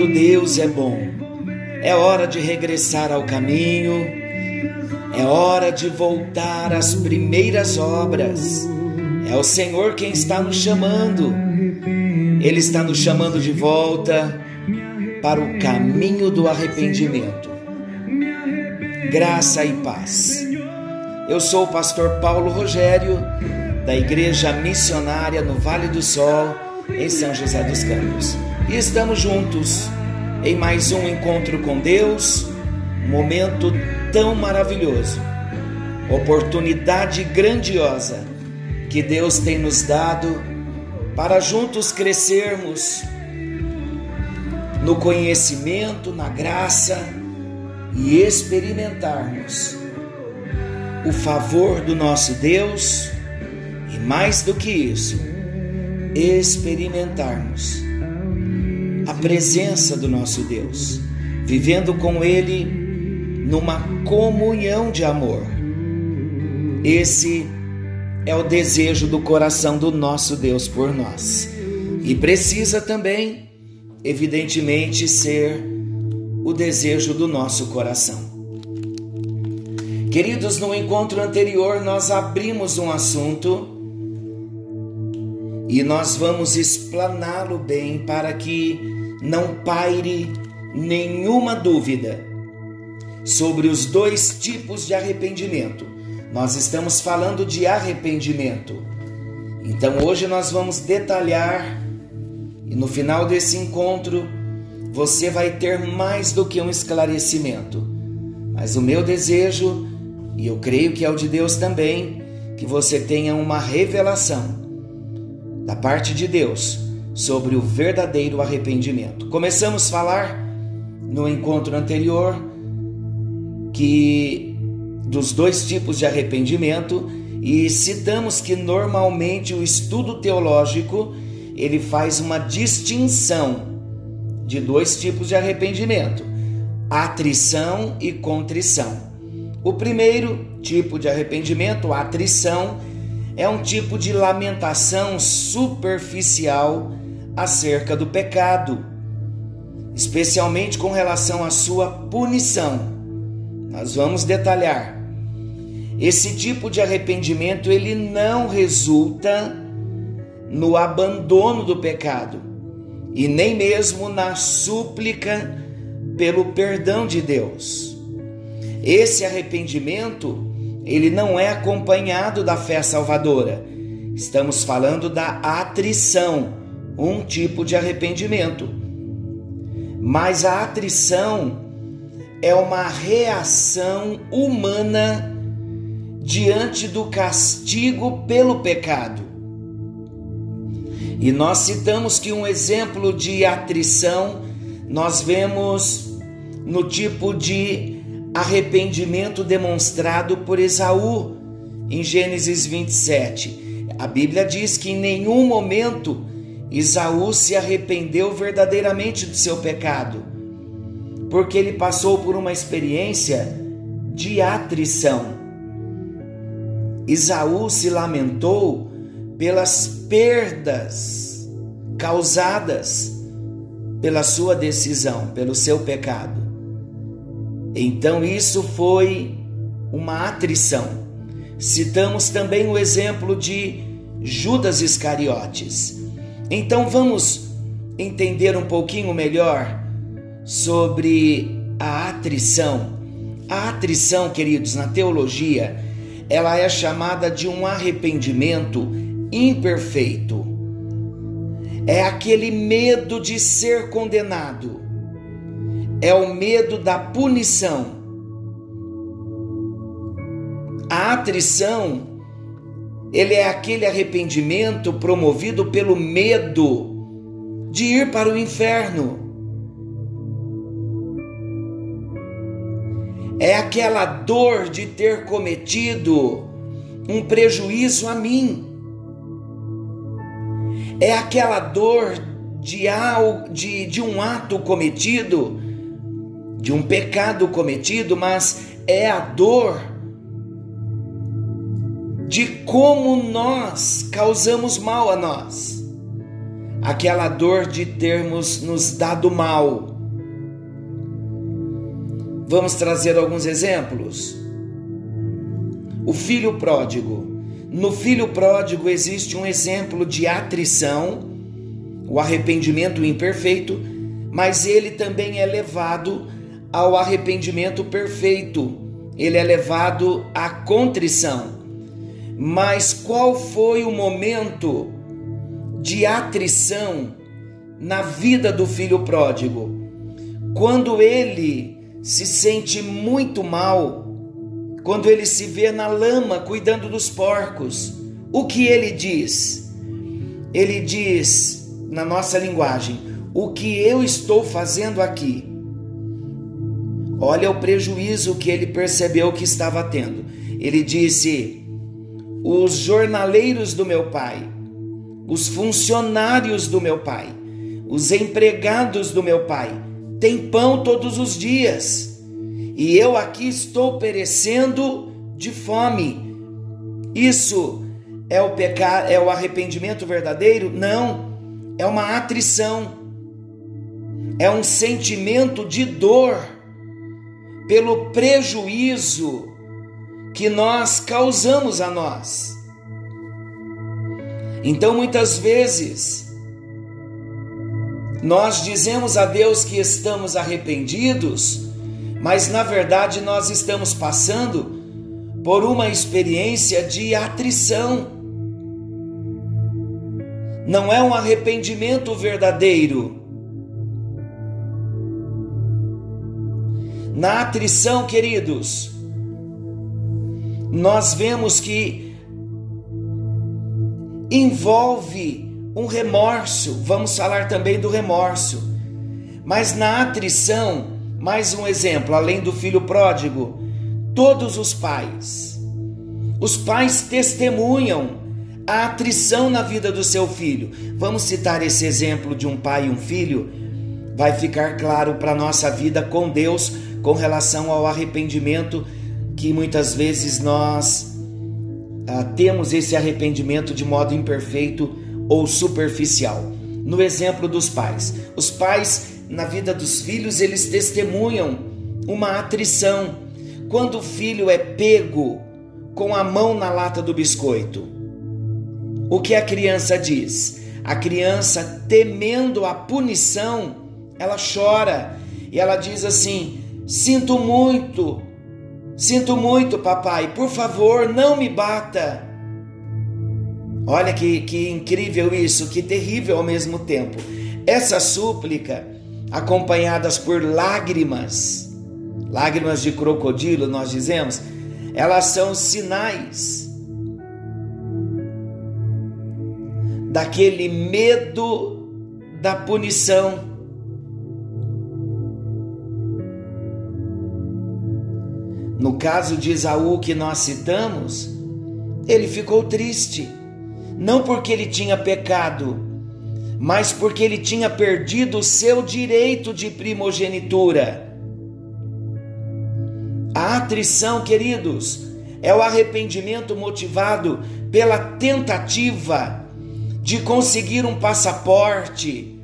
todo Deus é bom. É hora de regressar ao caminho, é hora de voltar às primeiras obras. É o Senhor quem está nos chamando. Ele está nos chamando de volta para o caminho do arrependimento. Graça e paz. Eu sou o pastor Paulo Rogério, da Igreja Missionária no Vale do Sol, em São José dos Campos. E estamos juntos em mais um encontro com Deus, um momento tão maravilhoso, oportunidade grandiosa que Deus tem nos dado para juntos crescermos no conhecimento, na graça e experimentarmos o favor do nosso Deus e mais do que isso, experimentarmos presença do nosso Deus, vivendo com Ele numa comunhão de amor. Esse é o desejo do coração do nosso Deus por nós. E precisa também, evidentemente, ser o desejo do nosso coração. Queridos, no encontro anterior nós abrimos um assunto e nós vamos explaná-lo bem para que não paire nenhuma dúvida sobre os dois tipos de arrependimento. Nós estamos falando de arrependimento. Então hoje nós vamos detalhar e no final desse encontro você vai ter mais do que um esclarecimento. Mas o meu desejo, e eu creio que é o de Deus também, que você tenha uma revelação da parte de Deus sobre o verdadeiro arrependimento. Começamos a falar no encontro anterior que dos dois tipos de arrependimento e citamos que normalmente o estudo teológico ele faz uma distinção de dois tipos de arrependimento: atrição e contrição. O primeiro tipo de arrependimento, atrição, é um tipo de lamentação superficial acerca do pecado, especialmente com relação à sua punição. Nós vamos detalhar. Esse tipo de arrependimento ele não resulta no abandono do pecado e nem mesmo na súplica pelo perdão de Deus. Esse arrependimento ele não é acompanhado da fé salvadora. Estamos falando da atrição, um tipo de arrependimento. Mas a atrição é uma reação humana diante do castigo pelo pecado. E nós citamos que um exemplo de atrição nós vemos no tipo de arrependimento demonstrado por Esaú em Gênesis 27. A Bíblia diz que em nenhum momento Isaú se arrependeu verdadeiramente do seu pecado, porque ele passou por uma experiência de atrição. Isaú se lamentou pelas perdas causadas pela sua decisão, pelo seu pecado. Então isso foi uma atrição. Citamos também o exemplo de Judas Iscariotes então vamos entender um pouquinho melhor sobre a atrição. A atrição, queridos, na teologia, ela é chamada de um arrependimento imperfeito. É aquele medo de ser condenado. É o medo da punição. A atrição ele é aquele arrependimento promovido pelo medo de ir para o inferno. é aquela dor de ter cometido um prejuízo a mim. É aquela dor de, de, de um ato cometido, de um pecado cometido, mas é a dor de como nós causamos mal a nós. Aquela dor de termos nos dado mal. Vamos trazer alguns exemplos. O filho pródigo. No filho pródigo existe um exemplo de atrição, o arrependimento imperfeito, mas ele também é levado ao arrependimento perfeito. Ele é levado à contrição. Mas qual foi o momento de atrição na vida do filho pródigo? Quando ele se sente muito mal, quando ele se vê na lama cuidando dos porcos, o que ele diz? Ele diz, na nossa linguagem, o que eu estou fazendo aqui? Olha o prejuízo que ele percebeu que estava tendo. Ele disse: Os jornaleiros do meu pai, os funcionários do meu pai, os empregados do meu pai, têm pão todos os dias e eu aqui estou perecendo de fome. Isso é o pecado, é o arrependimento verdadeiro? Não, é uma atrição. É um sentimento de dor pelo prejuízo que nós causamos a nós. Então, muitas vezes, nós dizemos a Deus que estamos arrependidos, mas na verdade nós estamos passando por uma experiência de atrição. Não é um arrependimento verdadeiro. Na atrição, queridos, nós vemos que envolve um remorso, vamos falar também do remorso, mas na atrição, mais um exemplo, além do filho pródigo, todos os pais. Os pais testemunham a atrição na vida do seu filho. Vamos citar esse exemplo de um pai e um filho? Vai ficar claro para nossa vida com Deus com relação ao arrependimento que muitas vezes nós ah, temos esse arrependimento de modo imperfeito ou superficial. No exemplo dos pais, os pais na vida dos filhos, eles testemunham uma atrição. Quando o filho é pego com a mão na lata do biscoito, o que a criança diz? A criança, temendo a punição, ela chora e ela diz assim: Sinto muito, sinto muito, papai, por favor, não me bata. Olha que, que incrível isso, que terrível ao mesmo tempo. Essa súplica acompanhadas por lágrimas, lágrimas de crocodilo, nós dizemos, elas são sinais daquele medo da punição. No caso de Isaú que nós citamos, ele ficou triste, não porque ele tinha pecado, mas porque ele tinha perdido o seu direito de primogenitura. A atrição, queridos, é o arrependimento motivado pela tentativa de conseguir um passaporte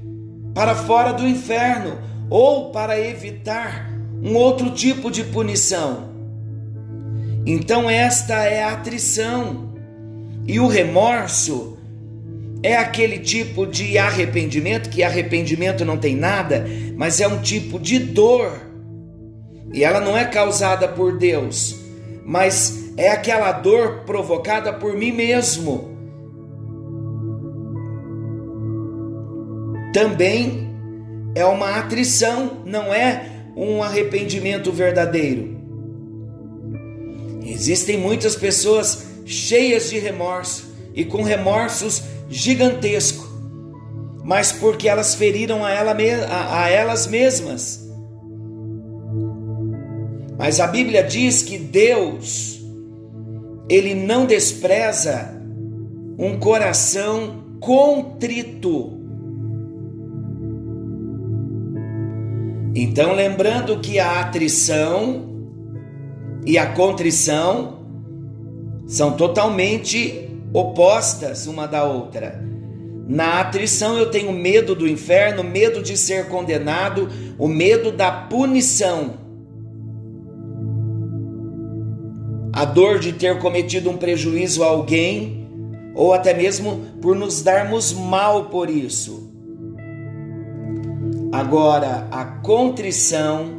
para fora do inferno ou para evitar um outro tipo de punição. Então, esta é a atrição. E o remorso é aquele tipo de arrependimento que arrependimento não tem nada, mas é um tipo de dor. E ela não é causada por Deus, mas é aquela dor provocada por mim mesmo. Também é uma atrição, não é um arrependimento verdadeiro. Existem muitas pessoas cheias de remorso e com remorsos gigantesco, mas porque elas feriram a, ela, a, a elas mesmas. Mas a Bíblia diz que Deus, Ele não despreza um coração contrito. Então, lembrando que a atrição e a contrição são totalmente opostas uma da outra. Na atrição eu tenho medo do inferno, medo de ser condenado, o medo da punição. A dor de ter cometido um prejuízo a alguém, ou até mesmo por nos darmos mal por isso. Agora, a contrição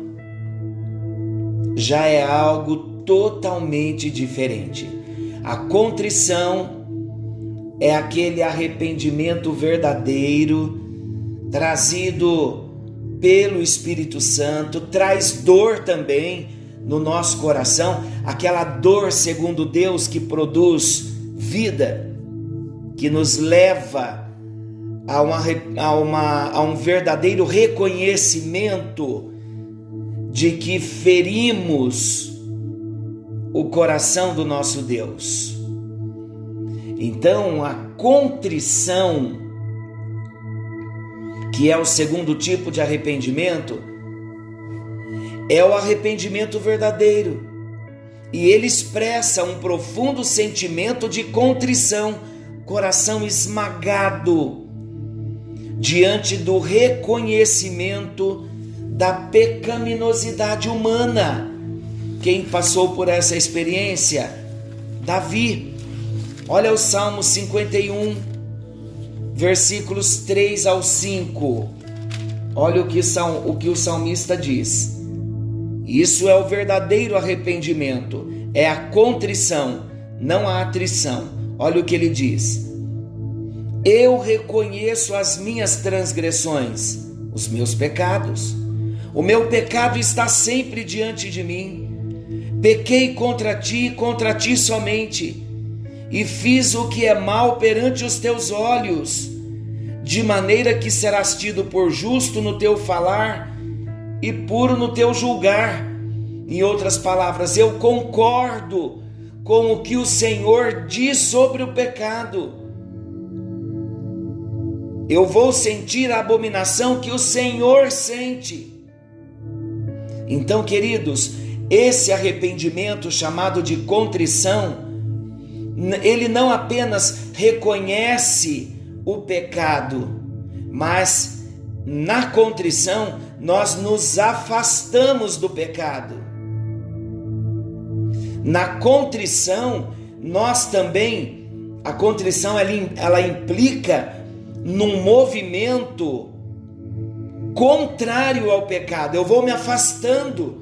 já é algo totalmente diferente. A contrição é aquele arrependimento verdadeiro trazido pelo Espírito Santo, traz dor também no nosso coração, aquela dor segundo Deus que produz vida, que nos leva a, uma, a, uma, a um verdadeiro reconhecimento de que ferimos o coração do nosso Deus. Então, a contrição, que é o segundo tipo de arrependimento, é o arrependimento verdadeiro. E ele expressa um profundo sentimento de contrição, coração esmagado diante do reconhecimento da pecaminosidade humana. Quem passou por essa experiência? Davi. Olha o Salmo 51, versículos 3 ao 5. Olha o que, o que o salmista diz. Isso é o verdadeiro arrependimento, é a contrição, não a atrição. Olha o que ele diz. Eu reconheço as minhas transgressões, os meus pecados. O meu pecado está sempre diante de mim. Pequei contra ti e contra ti somente e fiz o que é mal perante os teus olhos, de maneira que serás tido por justo no teu falar e puro no teu julgar. Em outras palavras, eu concordo com o que o Senhor diz sobre o pecado. Eu vou sentir a abominação que o Senhor sente. Então, queridos, esse arrependimento chamado de contrição, ele não apenas reconhece o pecado, mas na contrição nós nos afastamos do pecado. Na contrição, nós também, a contrição ela, ela implica num movimento contrário ao pecado. Eu vou me afastando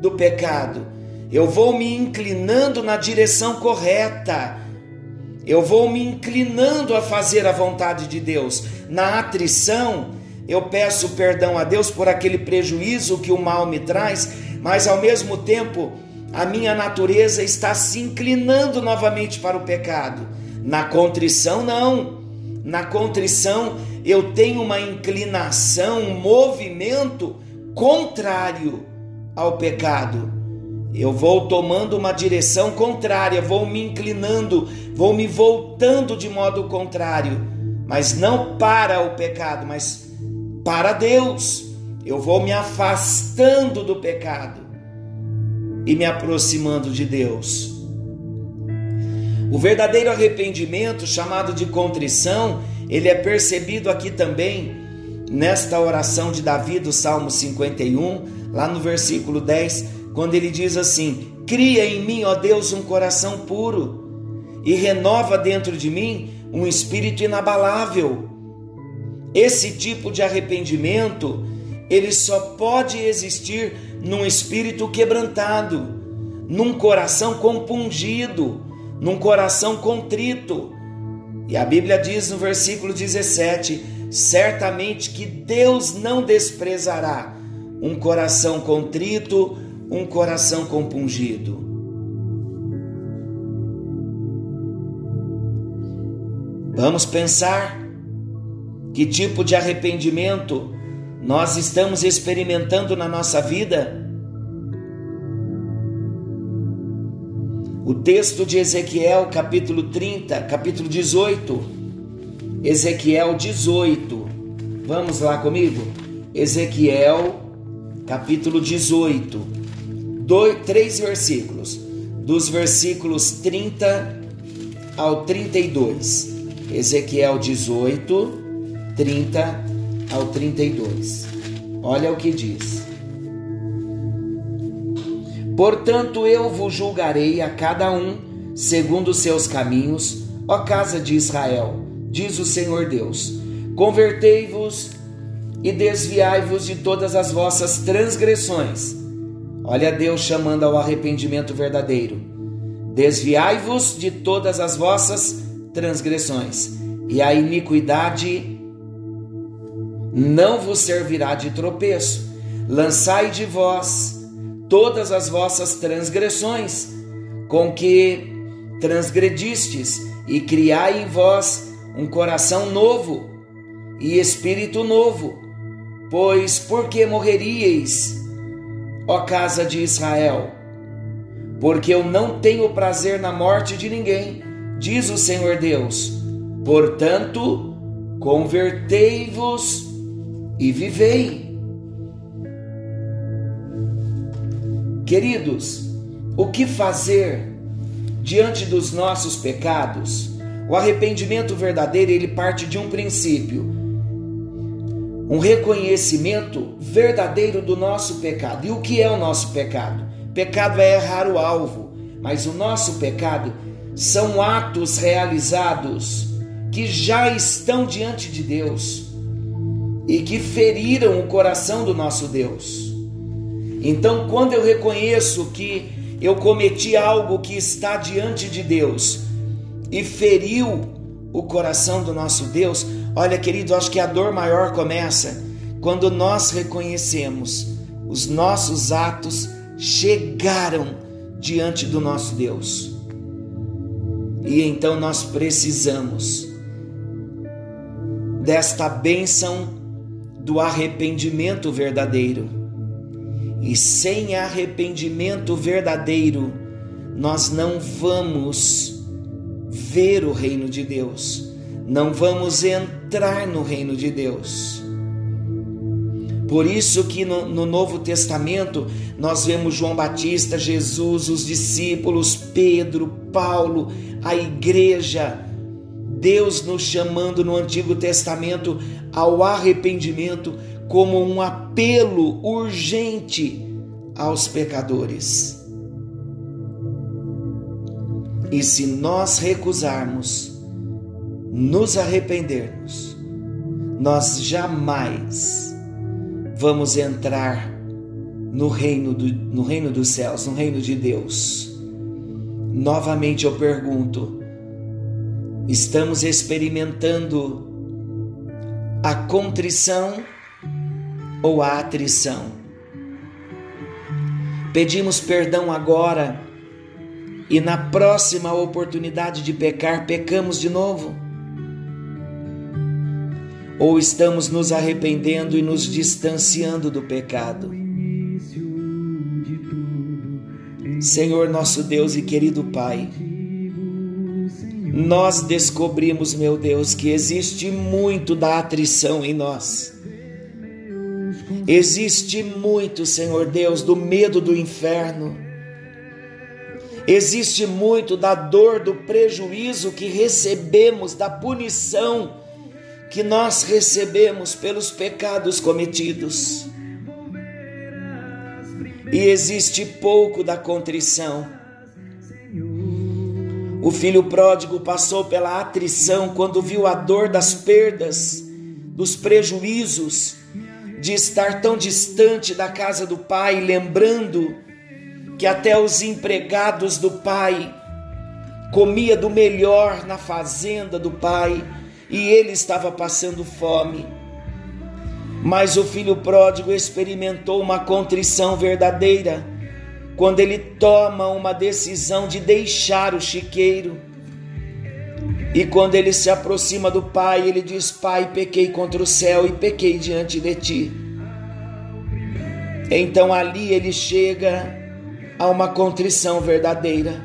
do pecado. Eu vou me inclinando na direção correta. Eu vou me inclinando a fazer a vontade de Deus. Na atrição, eu peço perdão a Deus por aquele prejuízo que o mal me traz, mas ao mesmo tempo, a minha natureza está se inclinando novamente para o pecado. Na contrição, não. Na contrição, eu tenho uma inclinação, um movimento contrário ao pecado eu vou tomando uma direção contrária, vou me inclinando, vou me voltando de modo contrário, mas não para o pecado, mas para Deus. Eu vou me afastando do pecado e me aproximando de Deus. O verdadeiro arrependimento, chamado de contrição, ele é percebido aqui também nesta oração de Davi do Salmo 51, lá no versículo 10 quando ele diz assim: Cria em mim, ó Deus, um coração puro e renova dentro de mim um espírito inabalável. Esse tipo de arrependimento, ele só pode existir num espírito quebrantado, num coração compungido, num coração contrito. E a Bíblia diz no versículo 17: certamente que Deus não desprezará um coração contrito, um coração compungido. Vamos pensar que tipo de arrependimento nós estamos experimentando na nossa vida. O texto de Ezequiel, capítulo 30, capítulo 18. Ezequiel 18. Vamos lá comigo? Ezequiel, capítulo 18. Dois, três versículos. Dos versículos 30 ao 32. Ezequiel 18, 30 ao 32. Olha o que diz. Portanto, eu vos julgarei a cada um segundo os seus caminhos, ó casa de Israel, diz o Senhor Deus. Convertei-vos e desviai-vos de todas as vossas transgressões. Olha Deus chamando ao arrependimento verdadeiro. Desviai-vos de todas as vossas transgressões, e a iniquidade não vos servirá de tropeço. Lançai de vós todas as vossas transgressões, com que transgredistes, e criai em vós um coração novo e espírito novo. Pois por que morreríeis, ó casa de Israel? Porque eu não tenho prazer na morte de ninguém, diz o Senhor Deus. Portanto, convertei-vos e vivei. Queridos, o que fazer diante dos nossos pecados? O arrependimento verdadeiro, ele parte de um princípio, um reconhecimento verdadeiro do nosso pecado. E o que é o nosso pecado? Pecado é errar o alvo, mas o nosso pecado são atos realizados que já estão diante de Deus e que feriram o coração do nosso Deus. Então, quando eu reconheço que eu cometi algo que está diante de Deus e feriu o coração do nosso Deus, olha, querido, acho que a dor maior começa quando nós reconhecemos os nossos atos chegaram diante do nosso Deus. E então nós precisamos desta bênção do arrependimento verdadeiro e sem arrependimento verdadeiro, nós não vamos ver o reino de Deus, não vamos entrar no reino de Deus. Por isso que no, no, Novo Testamento nós vemos João Batista, Jesus, os discípulos, Pedro, Paulo, a igreja, Deus nos chamando no Antigo Testamento ao arrependimento como um apelo urgente aos pecadores. E se nós recusarmos nos arrependermos, nós jamais vamos entrar no reino, do, no reino dos céus, no reino de Deus. Novamente eu pergunto: estamos experimentando a contrição ou a atrição. Pedimos perdão agora e na próxima oportunidade de pecar, pecamos de novo? Ou estamos nos arrependendo e nos distanciando do pecado? Senhor nosso Deus e querido Pai, nós descobrimos, meu Deus, que existe muito da atrição em nós. Existe muito, Senhor Deus, do medo do inferno. Existe muito da dor, do prejuízo que recebemos, da punição que nós recebemos pelos pecados cometidos. E existe pouco da contrição. O filho pródigo passou pela atrição quando viu a dor das perdas, dos prejuízos de estar tão distante da casa do pai, lembrando que até os empregados do pai comia do melhor na fazenda do pai e ele estava passando fome. Mas o filho pródigo experimentou uma contrição verdadeira quando ele toma uma decisão de deixar o chiqueiro. E quando ele se aproxima do pai, ele diz: Pai, pequei contra o céu e pequei diante de ti. Então ali ele chega a uma contrição verdadeira.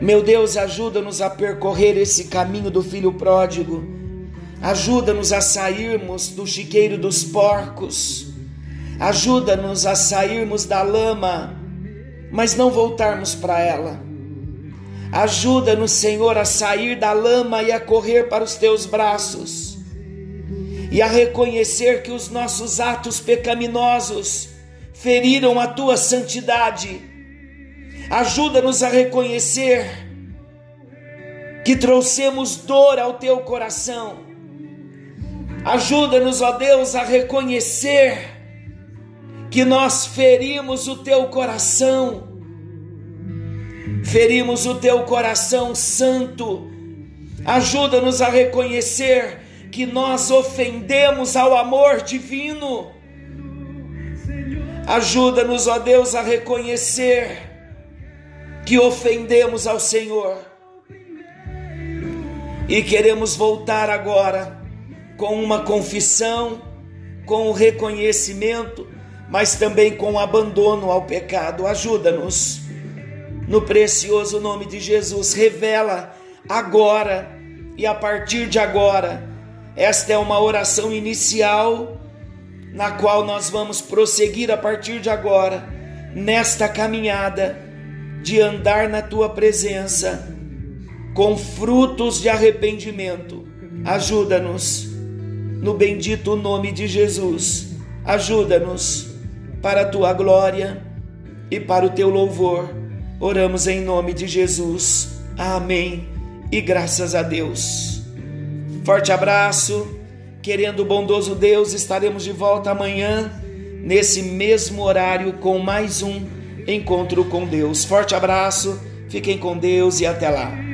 Meu Deus, ajuda-nos a percorrer esse caminho do filho pródigo. Ajuda-nos a sairmos do chiqueiro dos porcos. Ajuda-nos a sairmos da lama, mas não voltarmos para ela. Ajuda-nos, Senhor, a sair da lama e a correr para os teus braços. E a reconhecer que os nossos atos pecaminosos feriram a tua santidade. Ajuda-nos a reconhecer que trouxemos dor ao teu coração. Ajuda-nos, ó Deus, a reconhecer que nós ferimos o teu coração, ferimos o teu coração santo. Ajuda-nos a reconhecer que nós ofendemos ao amor divino. Ajuda-nos, ó Deus, a reconhecer que ofendemos ao Senhor e queremos voltar agora com uma confissão, com o reconhecimento, mas também com o abandono ao pecado. Ajuda-nos, no precioso nome de Jesus, revela agora e a partir de agora. Esta é uma oração inicial na qual nós vamos prosseguir a partir de agora, nesta caminhada de andar na tua presença com frutos de arrependimento. Ajuda-nos, no bendito nome de Jesus. Ajuda-nos para a tua glória e para o teu louvor. Oramos em nome de Jesus. Amém. E graças a Deus. Forte abraço. Querendo o bondoso Deus, estaremos de volta amanhã, nesse mesmo horário, com mais um encontro com Deus. Forte abraço, fiquem com Deus e até lá.